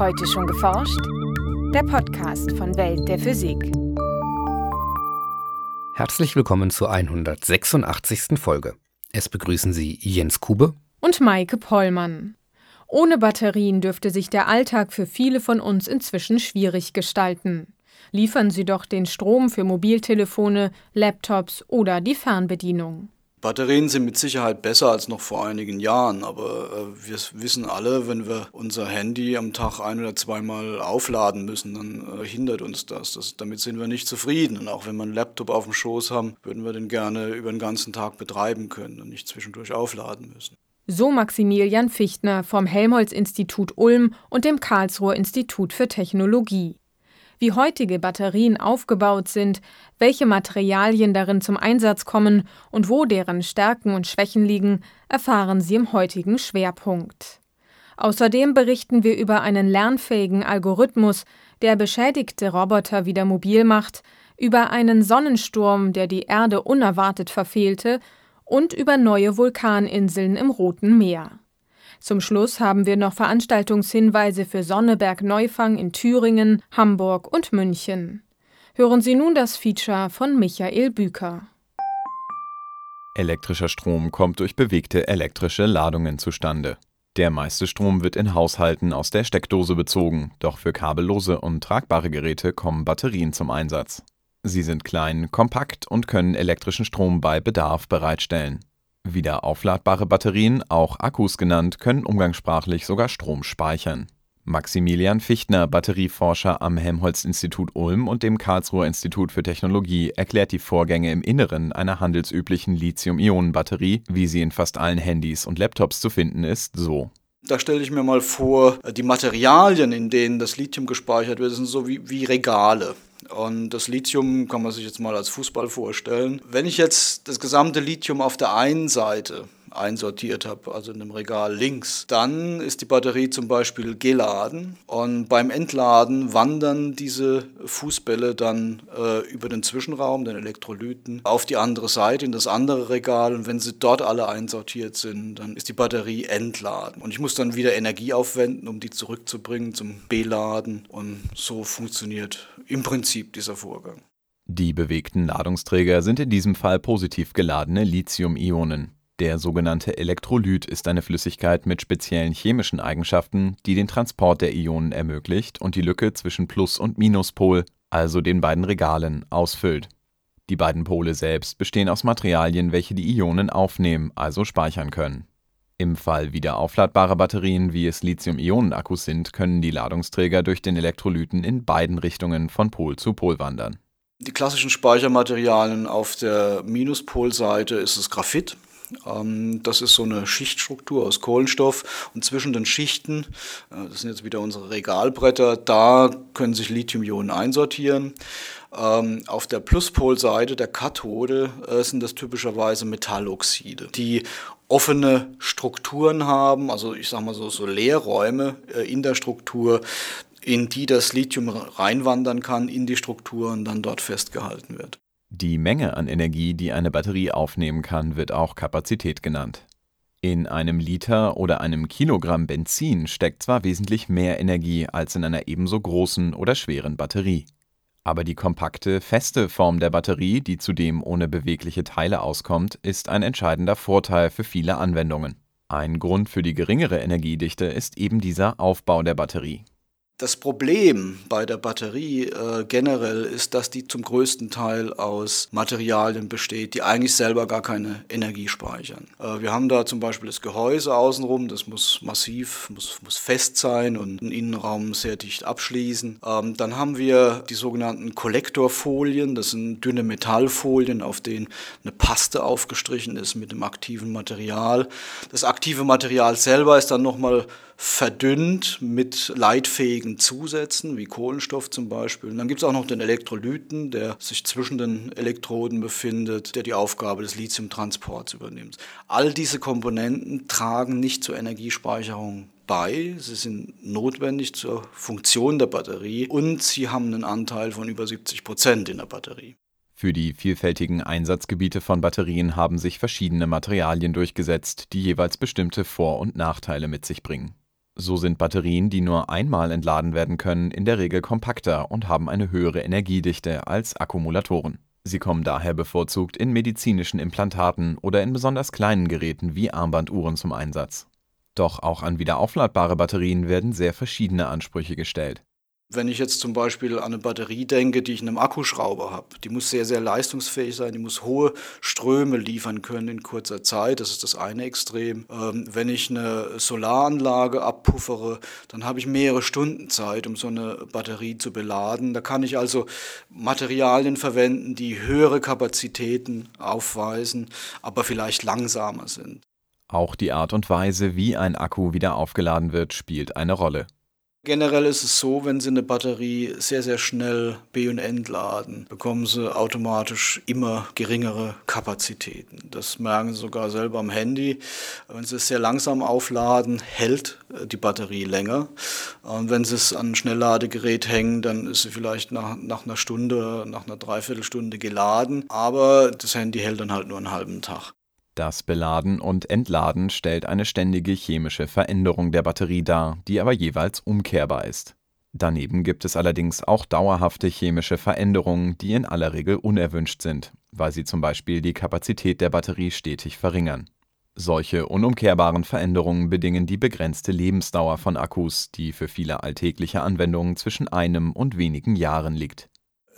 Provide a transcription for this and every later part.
Heute schon geforscht? Der Podcast von Welt der Physik. Herzlich willkommen zur 186. Folge. Es begrüßen Sie Jens Kube und Maike Pollmann. Ohne Batterien dürfte sich der Alltag für viele von uns inzwischen schwierig gestalten. Liefern Sie doch den Strom für Mobiltelefone, Laptops oder die Fernbedienung. Batterien sind mit Sicherheit besser als noch vor einigen Jahren, aber äh, wir wissen alle, wenn wir unser Handy am Tag ein oder zweimal aufladen müssen, dann äh, hindert uns das. das. Damit sind wir nicht zufrieden. Und auch wenn wir einen Laptop auf dem Schoß haben, würden wir den gerne über den ganzen Tag betreiben können und nicht zwischendurch aufladen müssen. So Maximilian Fichtner vom Helmholtz-Institut Ulm und dem Karlsruher Institut für Technologie wie heutige Batterien aufgebaut sind, welche Materialien darin zum Einsatz kommen und wo deren Stärken und Schwächen liegen, erfahren Sie im heutigen Schwerpunkt. Außerdem berichten wir über einen lernfähigen Algorithmus, der beschädigte Roboter wieder mobil macht, über einen Sonnensturm, der die Erde unerwartet verfehlte, und über neue Vulkaninseln im Roten Meer. Zum Schluss haben wir noch Veranstaltungshinweise für Sonneberg Neufang in Thüringen, Hamburg und München. Hören Sie nun das Feature von Michael Büker. Elektrischer Strom kommt durch bewegte elektrische Ladungen zustande. Der meiste Strom wird in Haushalten aus der Steckdose bezogen, doch für kabellose und tragbare Geräte kommen Batterien zum Einsatz. Sie sind klein, kompakt und können elektrischen Strom bei Bedarf bereitstellen. Wieder aufladbare Batterien, auch Akkus genannt, können umgangssprachlich sogar Strom speichern. Maximilian Fichtner, Batterieforscher am Helmholtz-Institut Ulm und dem Karlsruher Institut für Technologie, erklärt die Vorgänge im Inneren einer handelsüblichen Lithium-Ionen-Batterie, wie sie in fast allen Handys und Laptops zu finden ist, so. Da stelle ich mir mal vor, die Materialien, in denen das Lithium gespeichert wird, sind so wie, wie Regale. Und das Lithium kann man sich jetzt mal als Fußball vorstellen. Wenn ich jetzt das gesamte Lithium auf der einen Seite einsortiert habe, also in einem Regal links. Dann ist die Batterie zum Beispiel geladen und beim Entladen wandern diese Fußbälle dann äh, über den Zwischenraum, den Elektrolyten, auf die andere Seite, in das andere Regal und wenn sie dort alle einsortiert sind, dann ist die Batterie entladen. Und ich muss dann wieder Energie aufwenden, um die zurückzubringen zum Beladen und so funktioniert im Prinzip dieser Vorgang. Die bewegten Ladungsträger sind in diesem Fall positiv geladene Lithium-Ionen. Der sogenannte Elektrolyt ist eine Flüssigkeit mit speziellen chemischen Eigenschaften, die den Transport der Ionen ermöglicht und die Lücke zwischen Plus- und Minuspol, also den beiden Regalen, ausfüllt. Die beiden Pole selbst bestehen aus Materialien, welche die Ionen aufnehmen, also speichern können. Im Fall wiederaufladbarer Batterien, wie es Lithium-Ionen-Akkus sind, können die Ladungsträger durch den Elektrolyten in beiden Richtungen von Pol zu Pol wandern. Die klassischen Speichermaterialien auf der Minuspolseite ist das Graphit. Ähm, das ist so eine Schichtstruktur aus Kohlenstoff und zwischen den Schichten, äh, das sind jetzt wieder unsere Regalbretter, da können sich Lithium-Ionen einsortieren. Ähm, auf der Pluspolseite der Kathode äh, sind das typischerweise Metalloxide, die offene Strukturen haben, also ich sage mal so, so Leerräume äh, in der Struktur, in die das Lithium reinwandern kann, in die Struktur und dann dort festgehalten wird. Die Menge an Energie, die eine Batterie aufnehmen kann, wird auch Kapazität genannt. In einem Liter oder einem Kilogramm Benzin steckt zwar wesentlich mehr Energie als in einer ebenso großen oder schweren Batterie. Aber die kompakte, feste Form der Batterie, die zudem ohne bewegliche Teile auskommt, ist ein entscheidender Vorteil für viele Anwendungen. Ein Grund für die geringere Energiedichte ist eben dieser Aufbau der Batterie. Das Problem bei der Batterie äh, generell ist, dass die zum größten Teil aus Materialien besteht, die eigentlich selber gar keine Energie speichern. Äh, wir haben da zum Beispiel das Gehäuse außenrum, das muss massiv, muss, muss fest sein und den Innenraum sehr dicht abschließen. Ähm, dann haben wir die sogenannten Kollektorfolien, das sind dünne Metallfolien, auf denen eine Paste aufgestrichen ist mit dem aktiven Material. Das aktive Material selber ist dann nochmal verdünnt mit leitfähigen Zusätzen, wie Kohlenstoff zum Beispiel. Und dann gibt es auch noch den Elektrolyten, der sich zwischen den Elektroden befindet, der die Aufgabe des Lithiumtransports übernimmt. All diese Komponenten tragen nicht zur Energiespeicherung bei. Sie sind notwendig zur Funktion der Batterie und sie haben einen Anteil von über 70 Prozent in der Batterie. Für die vielfältigen Einsatzgebiete von Batterien haben sich verschiedene Materialien durchgesetzt, die jeweils bestimmte Vor- und Nachteile mit sich bringen. So sind Batterien, die nur einmal entladen werden können, in der Regel kompakter und haben eine höhere Energiedichte als Akkumulatoren. Sie kommen daher bevorzugt in medizinischen Implantaten oder in besonders kleinen Geräten wie Armbanduhren zum Einsatz. Doch auch an wiederaufladbare Batterien werden sehr verschiedene Ansprüche gestellt. Wenn ich jetzt zum Beispiel an eine Batterie denke, die ich in einem Akkuschrauber habe, die muss sehr, sehr leistungsfähig sein, die muss hohe Ströme liefern können in kurzer Zeit. Das ist das eine Extrem. Ähm, wenn ich eine Solaranlage abpuffere, dann habe ich mehrere Stunden Zeit, um so eine Batterie zu beladen. Da kann ich also Materialien verwenden, die höhere Kapazitäten aufweisen, aber vielleicht langsamer sind. Auch die Art und Weise, wie ein Akku wieder aufgeladen wird, spielt eine Rolle. Generell ist es so, wenn Sie eine Batterie sehr, sehr schnell B- und entladen, bekommen Sie automatisch immer geringere Kapazitäten. Das merken Sie sogar selber am Handy. Wenn Sie es sehr langsam aufladen, hält äh, die Batterie länger. Und wenn Sie es an ein Schnellladegerät hängen, dann ist sie vielleicht nach, nach einer Stunde, nach einer Dreiviertelstunde geladen. Aber das Handy hält dann halt nur einen halben Tag. Das Beladen und Entladen stellt eine ständige chemische Veränderung der Batterie dar, die aber jeweils umkehrbar ist. Daneben gibt es allerdings auch dauerhafte chemische Veränderungen, die in aller Regel unerwünscht sind, weil sie zum Beispiel die Kapazität der Batterie stetig verringern. Solche unumkehrbaren Veränderungen bedingen die begrenzte Lebensdauer von Akkus, die für viele alltägliche Anwendungen zwischen einem und wenigen Jahren liegt.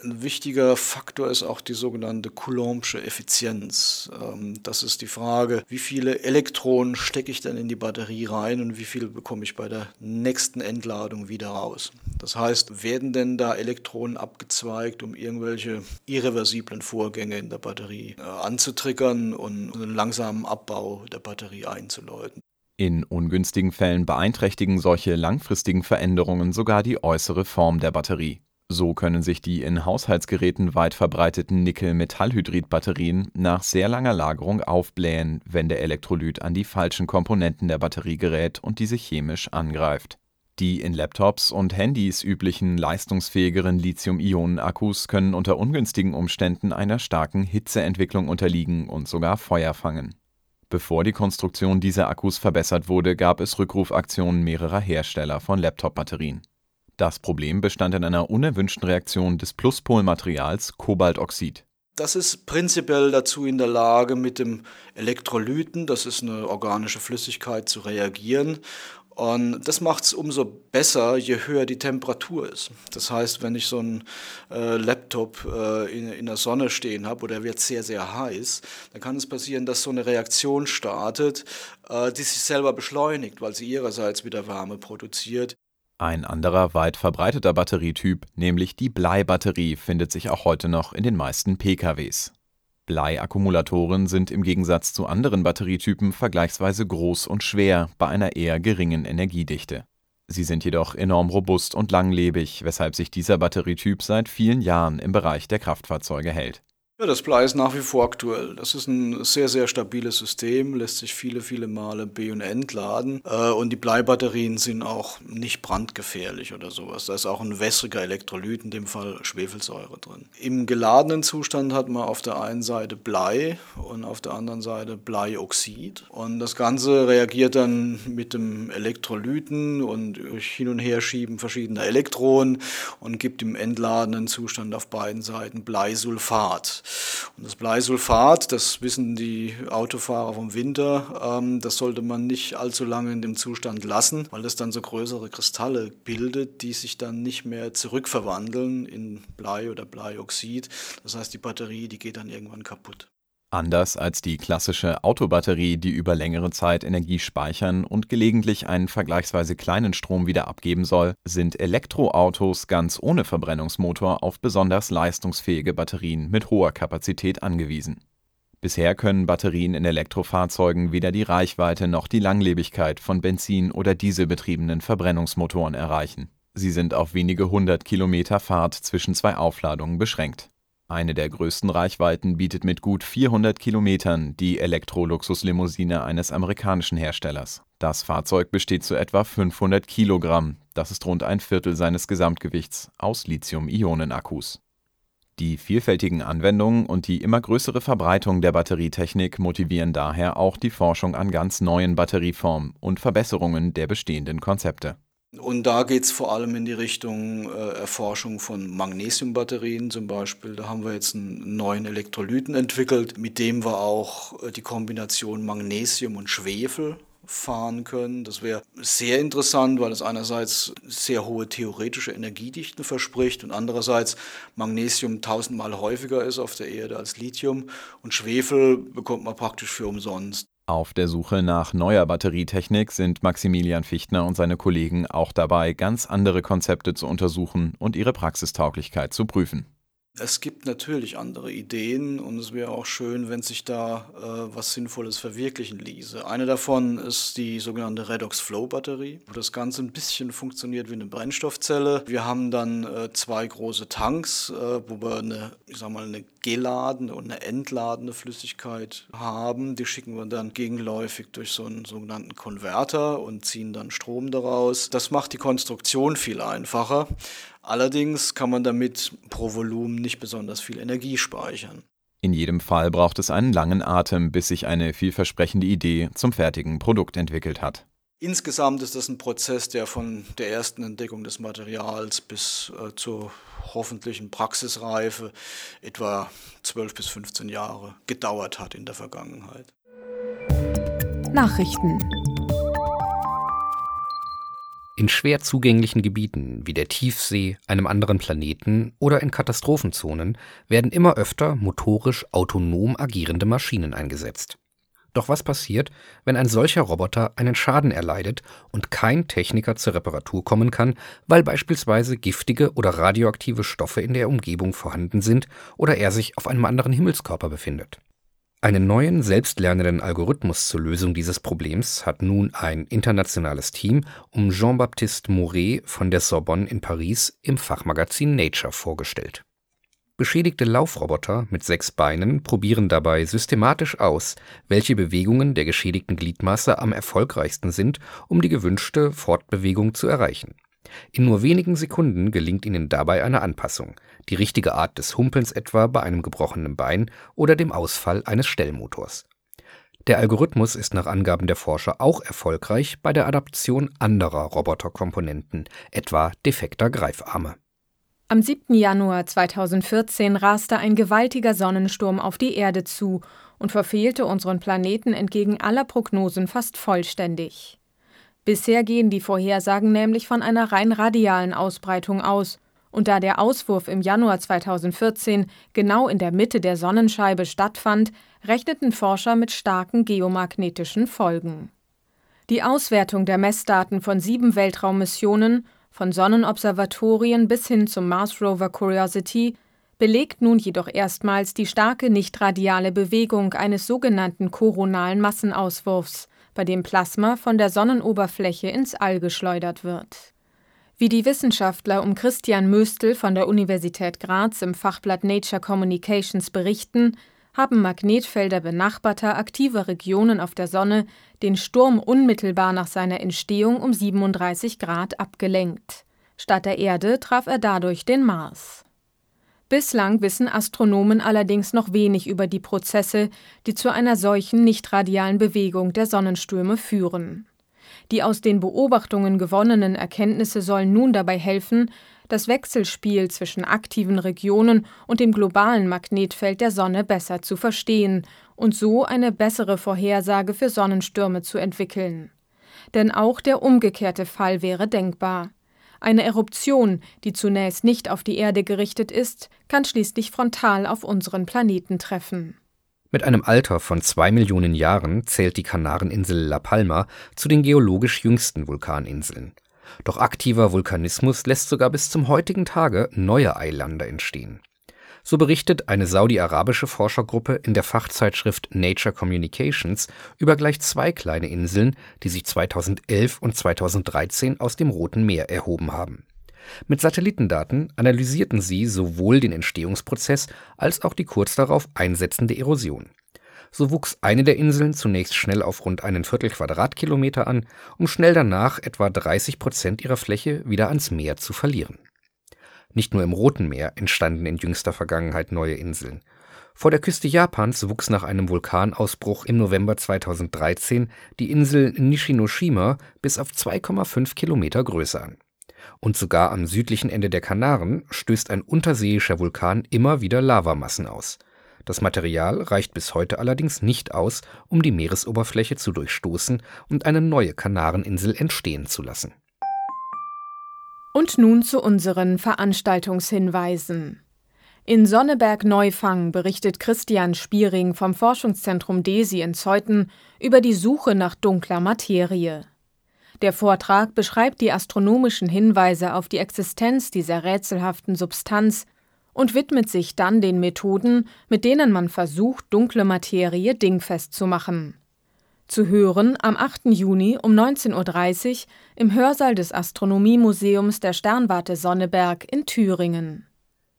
Ein wichtiger Faktor ist auch die sogenannte Coulombsche Effizienz. Ähm, das ist die Frage, wie viele Elektronen stecke ich denn in die Batterie rein und wie viel bekomme ich bei der nächsten Entladung wieder raus. Das heißt, werden denn da Elektronen abgezweigt, um irgendwelche irreversiblen Vorgänge in der Batterie äh, anzutriggern und einen langsamen Abbau der Batterie einzuläuten? In ungünstigen Fällen beeinträchtigen solche langfristigen Veränderungen sogar die äußere Form der Batterie. So können sich die in Haushaltsgeräten weit verbreiteten Nickel-Metallhydrid-Batterien nach sehr langer Lagerung aufblähen, wenn der Elektrolyt an die falschen Komponenten der Batterie gerät und diese chemisch angreift. Die in Laptops und Handys üblichen leistungsfähigeren Lithium-Ionen-Akkus können unter ungünstigen Umständen einer starken Hitzeentwicklung unterliegen und sogar Feuer fangen. Bevor die Konstruktion dieser Akkus verbessert wurde, gab es Rückrufaktionen mehrerer Hersteller von Laptop-Batterien. Das Problem bestand in einer unerwünschten Reaktion des Pluspolmaterials Kobaltoxid. Das ist prinzipiell dazu in der Lage, mit dem Elektrolyten, das ist eine organische Flüssigkeit, zu reagieren. Und das macht es umso besser, je höher die Temperatur ist. Das heißt, wenn ich so einen äh, Laptop äh, in, in der Sonne stehen habe oder wird sehr, sehr heiß, dann kann es passieren, dass so eine Reaktion startet, äh, die sich selber beschleunigt, weil sie ihrerseits wieder Wärme produziert. Ein anderer weit verbreiteter Batterietyp, nämlich die Bleibatterie, findet sich auch heute noch in den meisten PKWs. Bleiakkumulatoren sind im Gegensatz zu anderen Batterietypen vergleichsweise groß und schwer bei einer eher geringen Energiedichte. Sie sind jedoch enorm robust und langlebig, weshalb sich dieser Batterietyp seit vielen Jahren im Bereich der Kraftfahrzeuge hält. Ja, das Blei ist nach wie vor aktuell. Das ist ein sehr, sehr stabiles System, lässt sich viele, viele Male B- und entladen. Äh, und die Bleibatterien sind auch nicht brandgefährlich oder sowas. Da ist auch ein wässriger Elektrolyt, in dem Fall Schwefelsäure drin. Im geladenen Zustand hat man auf der einen Seite Blei und auf der anderen Seite Bleioxid. Und das Ganze reagiert dann mit dem Elektrolyten und durch Hin- und Herschieben verschiedener Elektronen und gibt im entladenen Zustand auf beiden Seiten Bleisulfat. Und das Bleisulfat, das wissen die Autofahrer vom Winter, ähm, das sollte man nicht allzu lange in dem Zustand lassen, weil das dann so größere Kristalle bildet, die sich dann nicht mehr zurückverwandeln in Blei oder Bleioxid. Das heißt, die Batterie, die geht dann irgendwann kaputt. Anders als die klassische Autobatterie, die über längere Zeit Energie speichern und gelegentlich einen vergleichsweise kleinen Strom wieder abgeben soll, sind Elektroautos ganz ohne Verbrennungsmotor auf besonders leistungsfähige Batterien mit hoher Kapazität angewiesen. Bisher können Batterien in Elektrofahrzeugen weder die Reichweite noch die Langlebigkeit von Benzin- oder Dieselbetriebenen Verbrennungsmotoren erreichen. Sie sind auf wenige hundert Kilometer Fahrt zwischen zwei Aufladungen beschränkt eine der größten Reichweiten bietet mit gut 400 Kilometern die Elektroluxuslimousine eines amerikanischen Herstellers. Das Fahrzeug besteht zu etwa 500 Kilogramm, das ist rund ein Viertel seines Gesamtgewichts, aus Lithium-Ionen-Akkus. Die vielfältigen Anwendungen und die immer größere Verbreitung der Batterietechnik motivieren daher auch die Forschung an ganz neuen Batterieformen und Verbesserungen der bestehenden Konzepte. Und da geht es vor allem in die Richtung äh, Erforschung von Magnesiumbatterien zum Beispiel. Da haben wir jetzt einen neuen Elektrolyten entwickelt, mit dem wir auch äh, die Kombination Magnesium und Schwefel fahren können. Das wäre sehr interessant, weil es einerseits sehr hohe theoretische Energiedichten verspricht und andererseits Magnesium tausendmal häufiger ist auf der Erde als Lithium und Schwefel bekommt man praktisch für umsonst. Auf der Suche nach neuer Batterietechnik sind Maximilian Fichtner und seine Kollegen auch dabei, ganz andere Konzepte zu untersuchen und ihre Praxistauglichkeit zu prüfen. Es gibt natürlich andere Ideen und es wäre auch schön, wenn sich da äh, was Sinnvolles verwirklichen ließe. Eine davon ist die sogenannte Redox-Flow-Batterie, wo das Ganze ein bisschen funktioniert wie eine Brennstoffzelle. Wir haben dann äh, zwei große Tanks, äh, wo wir eine, ich sag mal, eine geladene und eine entladende Flüssigkeit haben. Die schicken wir dann gegenläufig durch so einen sogenannten Konverter und ziehen dann Strom daraus. Das macht die Konstruktion viel einfacher. Allerdings kann man damit pro Volumen nicht besonders viel Energie speichern. In jedem Fall braucht es einen langen Atem, bis sich eine vielversprechende Idee zum fertigen Produkt entwickelt hat. Insgesamt ist das ein Prozess, der von der ersten Entdeckung des Materials bis äh, zur hoffentlichen Praxisreife etwa 12 bis 15 Jahre gedauert hat in der Vergangenheit. Nachrichten in schwer zugänglichen Gebieten wie der Tiefsee, einem anderen Planeten oder in Katastrophenzonen werden immer öfter motorisch autonom agierende Maschinen eingesetzt. Doch was passiert, wenn ein solcher Roboter einen Schaden erleidet und kein Techniker zur Reparatur kommen kann, weil beispielsweise giftige oder radioaktive Stoffe in der Umgebung vorhanden sind oder er sich auf einem anderen Himmelskörper befindet? Einen neuen selbstlernenden Algorithmus zur Lösung dieses Problems hat nun ein internationales Team um Jean-Baptiste Mouret von der Sorbonne in Paris im Fachmagazin Nature vorgestellt. Beschädigte Laufroboter mit sechs Beinen probieren dabei systematisch aus, welche Bewegungen der geschädigten Gliedmaße am erfolgreichsten sind, um die gewünschte Fortbewegung zu erreichen in nur wenigen Sekunden gelingt ihnen dabei eine Anpassung, die richtige Art des Humpelns etwa bei einem gebrochenen Bein oder dem Ausfall eines Stellmotors. Der Algorithmus ist nach Angaben der Forscher auch erfolgreich bei der Adaption anderer Roboterkomponenten, etwa defekter Greifarme. Am 7. Januar 2014 raste ein gewaltiger Sonnensturm auf die Erde zu und verfehlte unseren Planeten entgegen aller Prognosen fast vollständig. Bisher gehen die Vorhersagen nämlich von einer rein radialen Ausbreitung aus, und da der Auswurf im Januar 2014 genau in der Mitte der Sonnenscheibe stattfand, rechneten Forscher mit starken geomagnetischen Folgen. Die Auswertung der Messdaten von sieben Weltraummissionen, von Sonnenobservatorien bis hin zum Mars Rover Curiosity, belegt nun jedoch erstmals die starke nichtradiale Bewegung eines sogenannten koronalen Massenauswurfs, bei dem Plasma von der Sonnenoberfläche ins All geschleudert wird. Wie die Wissenschaftler um Christian Möstl von der Universität Graz im Fachblatt Nature Communications berichten, haben Magnetfelder benachbarter aktiver Regionen auf der Sonne den Sturm unmittelbar nach seiner Entstehung um 37 Grad abgelenkt. Statt der Erde traf er dadurch den Mars. Bislang wissen Astronomen allerdings noch wenig über die Prozesse, die zu einer solchen nichtradialen Bewegung der Sonnenstürme führen. Die aus den Beobachtungen gewonnenen Erkenntnisse sollen nun dabei helfen, das Wechselspiel zwischen aktiven Regionen und dem globalen Magnetfeld der Sonne besser zu verstehen und so eine bessere Vorhersage für Sonnenstürme zu entwickeln. Denn auch der umgekehrte Fall wäre denkbar. Eine Eruption, die zunächst nicht auf die Erde gerichtet ist, kann schließlich frontal auf unseren Planeten treffen. Mit einem Alter von zwei Millionen Jahren zählt die Kanareninsel La Palma zu den geologisch jüngsten Vulkaninseln. Doch aktiver Vulkanismus lässt sogar bis zum heutigen Tage neue Eilande entstehen. So berichtet eine saudi-arabische Forschergruppe in der Fachzeitschrift Nature Communications über gleich zwei kleine Inseln, die sich 2011 und 2013 aus dem Roten Meer erhoben haben. Mit Satellitendaten analysierten sie sowohl den Entstehungsprozess als auch die kurz darauf einsetzende Erosion. So wuchs eine der Inseln zunächst schnell auf rund einen Viertel Quadratkilometer an, um schnell danach etwa 30 Prozent ihrer Fläche wieder ans Meer zu verlieren Nicht nur im Roten Meer entstanden in jüngster Vergangenheit neue Inseln. Vor der Küste Japans wuchs nach einem Vulkanausbruch im November 2013 die Insel Nishinoshima bis auf 2,5 Kilometer Größe an. Und sogar am südlichen Ende der Kanaren stößt ein unterseeischer Vulkan immer wieder Lavamassen aus. Das Material reicht bis heute allerdings nicht aus, um die Meeresoberfläche zu durchstoßen und eine neue Kanareninsel entstehen zu lassen. Und nun zu unseren Veranstaltungshinweisen. In Sonneberg-Neufang berichtet Christian Spiering vom Forschungszentrum DESI in Zeuthen über die Suche nach dunkler Materie. Der Vortrag beschreibt die astronomischen Hinweise auf die Existenz dieser rätselhaften Substanz und widmet sich dann den Methoden, mit denen man versucht, dunkle Materie dingfest zu machen. Zu hören am 8. Juni um 19.30 Uhr im Hörsaal des Astronomiemuseums der Sternwarte Sonneberg in Thüringen.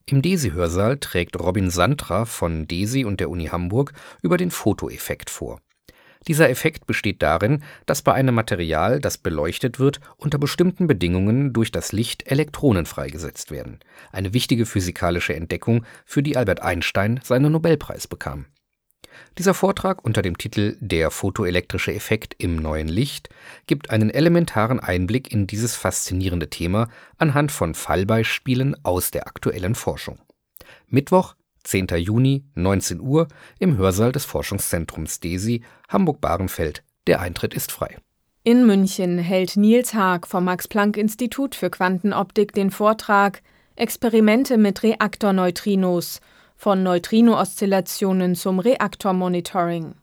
Im DESI-Hörsaal trägt Robin Santra von DESI und der Uni Hamburg über den Fotoeffekt vor. Dieser Effekt besteht darin, dass bei einem Material, das beleuchtet wird, unter bestimmten Bedingungen durch das Licht Elektronen freigesetzt werden. Eine wichtige physikalische Entdeckung, für die Albert Einstein seinen Nobelpreis bekam dieser Vortrag unter dem Titel Der photoelektrische Effekt im neuen Licht gibt einen elementaren Einblick in dieses faszinierende Thema anhand von Fallbeispielen aus der aktuellen Forschung. Mittwoch, 10. Juni, 19 Uhr im Hörsaal des Forschungszentrums DESI, Hamburg-Bahrenfeld. Der Eintritt ist frei. In München hält Nils Haag vom Max-Planck-Institut für Quantenoptik den Vortrag Experimente mit Reaktorneutrinos von Neutrino-Oszillationen zum Reaktormonitoring.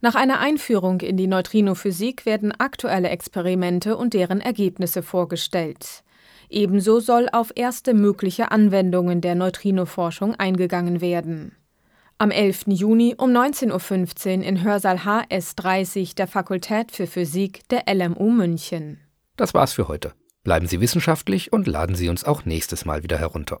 Nach einer Einführung in die Neutrinophysik werden aktuelle Experimente und deren Ergebnisse vorgestellt. Ebenso soll auf erste mögliche Anwendungen der Neutrinoforschung eingegangen werden. Am 11. Juni um 19.15 Uhr in Hörsaal HS30 der Fakultät für Physik der LMU München. Das war's für heute. Bleiben Sie wissenschaftlich und laden Sie uns auch nächstes Mal wieder herunter.